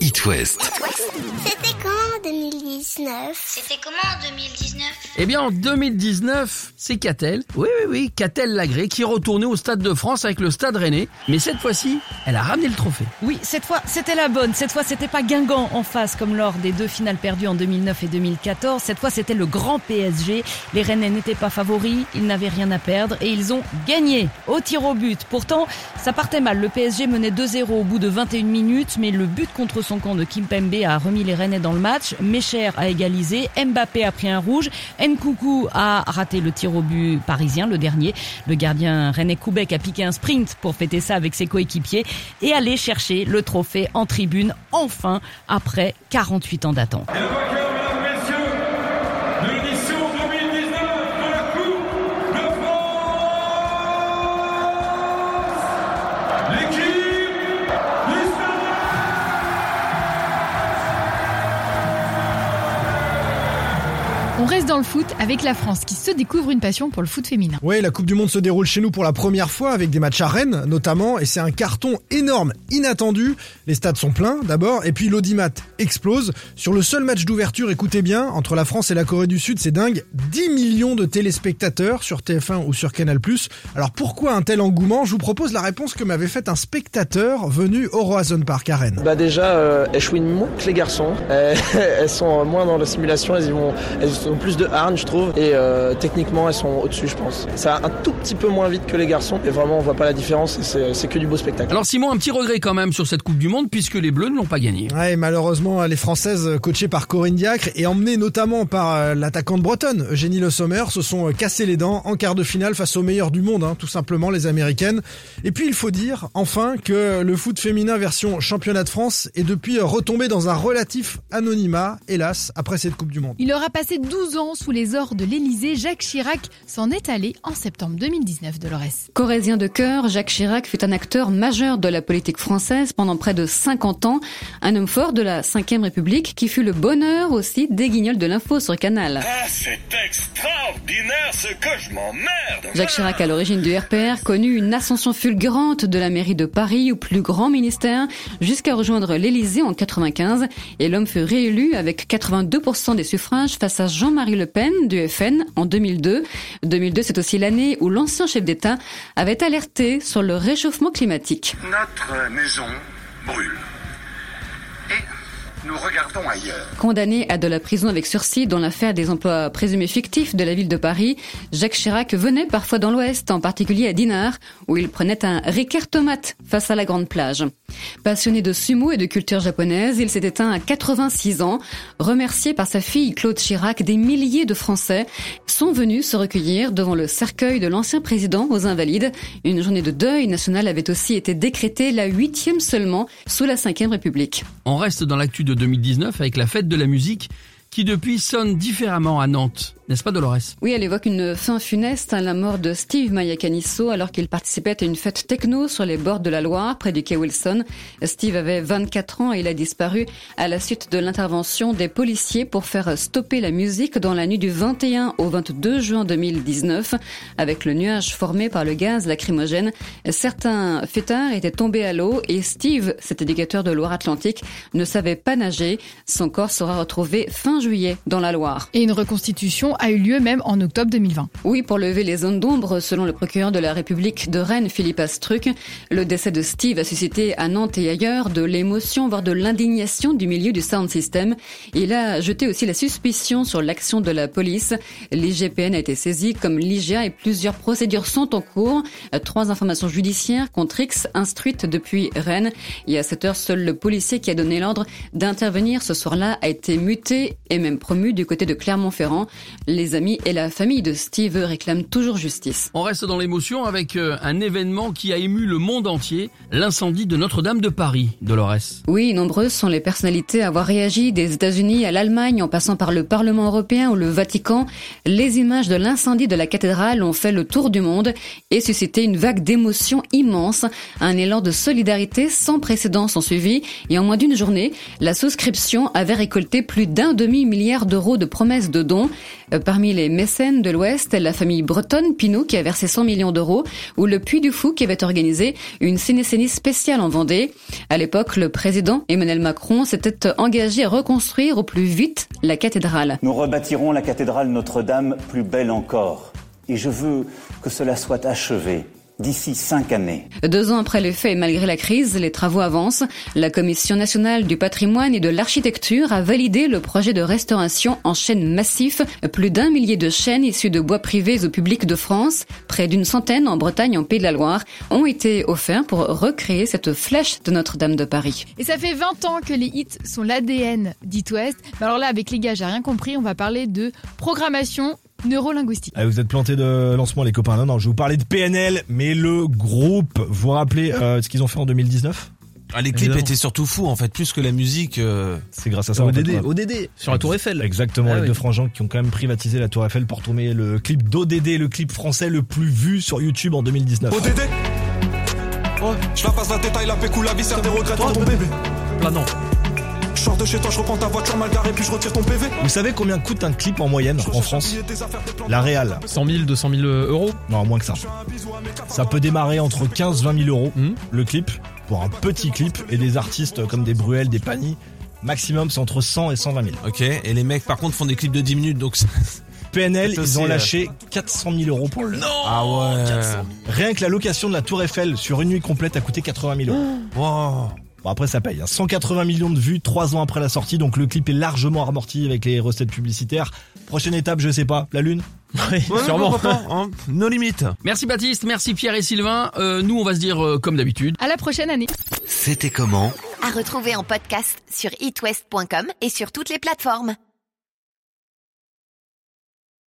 It West. C'était quand en 2019 C'était comment en 2019 Eh bien, en 2019, c'est Catel. Oui, oui, oui, Catel Lagré qui est retournée au Stade de France avec le Stade Rennais. Mais cette fois-ci, elle a ramené le trophée. Oui, cette fois, c'était la bonne. Cette fois, c'était pas Guingamp en face comme lors des deux finales perdues en 2009 et 2014. Cette fois, c'était le grand PSG. Les Rennais n'étaient pas favoris, ils n'avaient rien à perdre et ils ont gagné au tir au but. Pourtant, ça partait mal. Le PSG menait 2-0 au bout de 21 minutes, mais le but contre son camp de Kimpembe a remis les Rennais dans le match. Mecher a égalisé, Mbappé a pris un rouge, Nkoukou a raté le tir au but parisien, le dernier. Le gardien René Koubek a piqué un sprint pour fêter ça avec ses coéquipiers et aller chercher le trophée en tribune, enfin, après 48 ans d'attente. On reste dans le foot avec la France qui se découvre une passion pour le foot féminin. Oui, la Coupe du Monde se déroule chez nous pour la première fois avec des matchs à Rennes notamment et c'est un carton énorme, inattendu. Les stades sont pleins d'abord et puis l'audimat explose. Sur le seul match d'ouverture, écoutez bien, entre la France et la Corée du Sud, c'est dingue, 10 millions de téléspectateurs sur TF1 ou sur Canal+. Alors pourquoi un tel engouement? Je vous propose la réponse que m'avait faite un spectateur venu au Roazhon Park à Rennes. Bah déjà, euh, elles chouinent moins que les garçons. Euh, elles sont moins dans la simulation, elles, y vont, elles ont plus de hargne, je trouve. Et euh, techniquement, elles sont au-dessus, je pense. Ça va un tout petit peu moins vite que les garçons. Et vraiment, on voit pas la différence. et c'est- que du beau spectacle. Alors Simon, un petit regret quand même sur cette Coupe du Monde puisque les Bleus ne l'ont pas gagnée. Ouais, malheureusement, les Françaises coachées par Corinne Diacre et emmenées notamment par euh, l'attaquante bretonne Eugénie Le Sommer se sont euh, cassées les dents en quart de finale face aux meilleures du monde, hein, tout simplement les Américaines. Et puis il faut dire enfin que le foot féminin version championnat de France est depuis retombé dans un relatif anonymat, hélas, après cette Coupe du Monde. Il aura passé 12 ans sous les ors de l'Élysée. Jacques Chirac s'en est allé en septembre 2019 de l'Ores. Corésien de cœur, Jacques Chirac fut un acteur majeur de la politique française pendant près de 50 ans, un homme fort de la Ve République qui fut le bonheur aussi des guignols de l'info sur Canal. Ah, c'est extraordinaire ce que je m'emmerde Jacques Chirac, à l'origine du RPR, connut une ascension fulgurante de la mairie de Paris au plus grand ministère jusqu'à rejoindre l'Élysée en 95 et l'homme fut réélu avec 82% des suffrages face à Jean-Marie Le Pen du FN en 2002. 2002, c'est aussi l'année où l'ancien chef d'État avait alerté sur le réchauffement climatique. Notre maison brûle. Et nous regardons ailleurs. Condamné à de la prison avec sursis dans l'affaire des emplois présumés fictifs de la ville de Paris, Jacques Chirac venait parfois dans l'Ouest, en particulier à Dinard, où il prenait un Ricard tomate face à la grande plage. Passionné de sumo et de culture japonaise, il s'est éteint à 86 ans. Remercié par sa fille Claude Chirac, des milliers de Français sont venus se recueillir devant le cercueil de l'ancien président aux Invalides. Une journée de deuil national avait aussi été décrétée, la huitième seulement, sous la Ve République. On reste dans l'actu de 2019 avec la fête de la musique qui depuis sonne différemment à Nantes, n'est-ce pas Dolores? Oui, elle évoque une fin funeste à la mort de Steve Mayakanisso alors qu'il participait à une fête techno sur les bords de la Loire, près du quai Wilson. Steve avait 24 ans et il a disparu à la suite de l'intervention des policiers pour faire stopper la musique dans la nuit du 21 au 22 juin 2019. Avec le nuage formé par le gaz lacrymogène, certains fêtards étaient tombés à l'eau et Steve, cet éducateur de Loire-Atlantique, ne savait pas nager. Son corps sera retrouvé fin juillet dans la Loire. Et une reconstitution a eu lieu même en octobre 2020. Oui, pour lever les zones d'ombre, selon le procureur de la République de Rennes, Philippe Astruc, le décès de Steve a suscité à Nantes et ailleurs de l'émotion, voire de l'indignation du milieu du sound system. Il a jeté aussi la suspicion sur l'action de la police. L'IGPN a été saisi comme l'IGA et plusieurs procédures sont en cours. Trois informations judiciaires contre X instruites depuis Rennes. Et à cette heure, seul le policier qui a donné l'ordre d'intervenir ce soir-là a été muté et même promu du côté de Clermont-Ferrand. Les amis et la famille de Steve réclament toujours justice. On reste dans l'émotion avec euh, un événement qui a ému le monde entier, l'incendie de Notre-Dame de Paris, Dolores. Oui, nombreuses sont les personnalités à avoir réagi des États-Unis à l'Allemagne en passant par le Parlement européen ou le Vatican. Les images de l'incendie de la cathédrale ont fait le tour du monde et suscité une vague d'émotion immense. Un élan de solidarité sans précédent s'en suivi et en moins d'une journée, la souscription avait récolté plus d'un demi-milliard d'euros de promesses de dons. Euh, Parmi les mécènes de l'Ouest, la famille bretonne Pinault qui a versé 100 millions d'euros ou le Puy du Fou qui avait organisé une cinécénie spéciale en Vendée. À l'époque, le président Emmanuel Macron s'était engagé à reconstruire au plus vite la cathédrale. Nous rebâtirons la cathédrale Notre-Dame plus belle encore. Et je veux que cela soit achevé d'ici cinq années. Deux ans après les faits et malgré la crise, les travaux avancent. La Commission nationale du patrimoine et de l'architecture a validé le projet de restauration en chêne massif. Plus d'un millier de chênes issus de bois privés au public de France, près d'une centaine en Bretagne, en Pays de la Loire, ont été offerts pour recréer cette flèche de Notre-Dame de Paris. Et ça fait 20 ans que les hits sont l'ADN d'It West. Mais alors là, avec les gars, j'ai rien compris. On va parler de programmation neurolinguistique. Ah, vous êtes plantés de lancement les copains. Non, non, je vais vous parler de PNL, mais le groupe, vous vous rappelez euh, ce qu'ils ont fait en 2019 Ah, les clips Évidemment. étaient surtout fous en fait, plus que la musique. euh, C'est grâce à ça. en fait, ODD, ODD, sur la Tour Eiffel. Exactement, Ah les oui. deux frangins qui ont quand même privatisé la Tour Eiffel pour tourner le clip d'ODD, le clip français le plus vu sur YouTube en 2019. ODD Oh, je la passe la détail, la pécou, la viscère, des regrets ton bébé. Planant. Je sors de chez toi, je reprends ta voiture mal garée, puis je retire ton PV. Vous savez combien coûte un clip en moyenne en France La Réal. 100 000, 200 000 euros Non, moins que ça. Ça peut démarrer entre 15 20 000 euros Mhm. le clip pour un petit clip et des artistes comme des Bruel, des Pani. Maximum, c'est entre 100 et 120 000. Ok, et les mecs par contre font des clips de 10 minutes donc. PNL, ils ont aussi, lâché 400 000 euros pour le. Ah ouais. Rien que la location de la Tour Eiffel sur une nuit complète a coûté 80 000 euros. Wow. Bon après ça paye, hein. 180 millions de vues trois ans après la sortie, donc le clip est largement amorti avec les recettes publicitaires. Prochaine étape, je sais pas, la lune Oui, Ouais, sûrement. pas, hein. Nos limites. Merci Baptiste, merci Pierre et Sylvain. Euh, nous, on va se dire euh, comme d'habitude. À la prochaine année. C'était comment? À retrouver en podcast sur itwest.com et sur toutes les plateformes.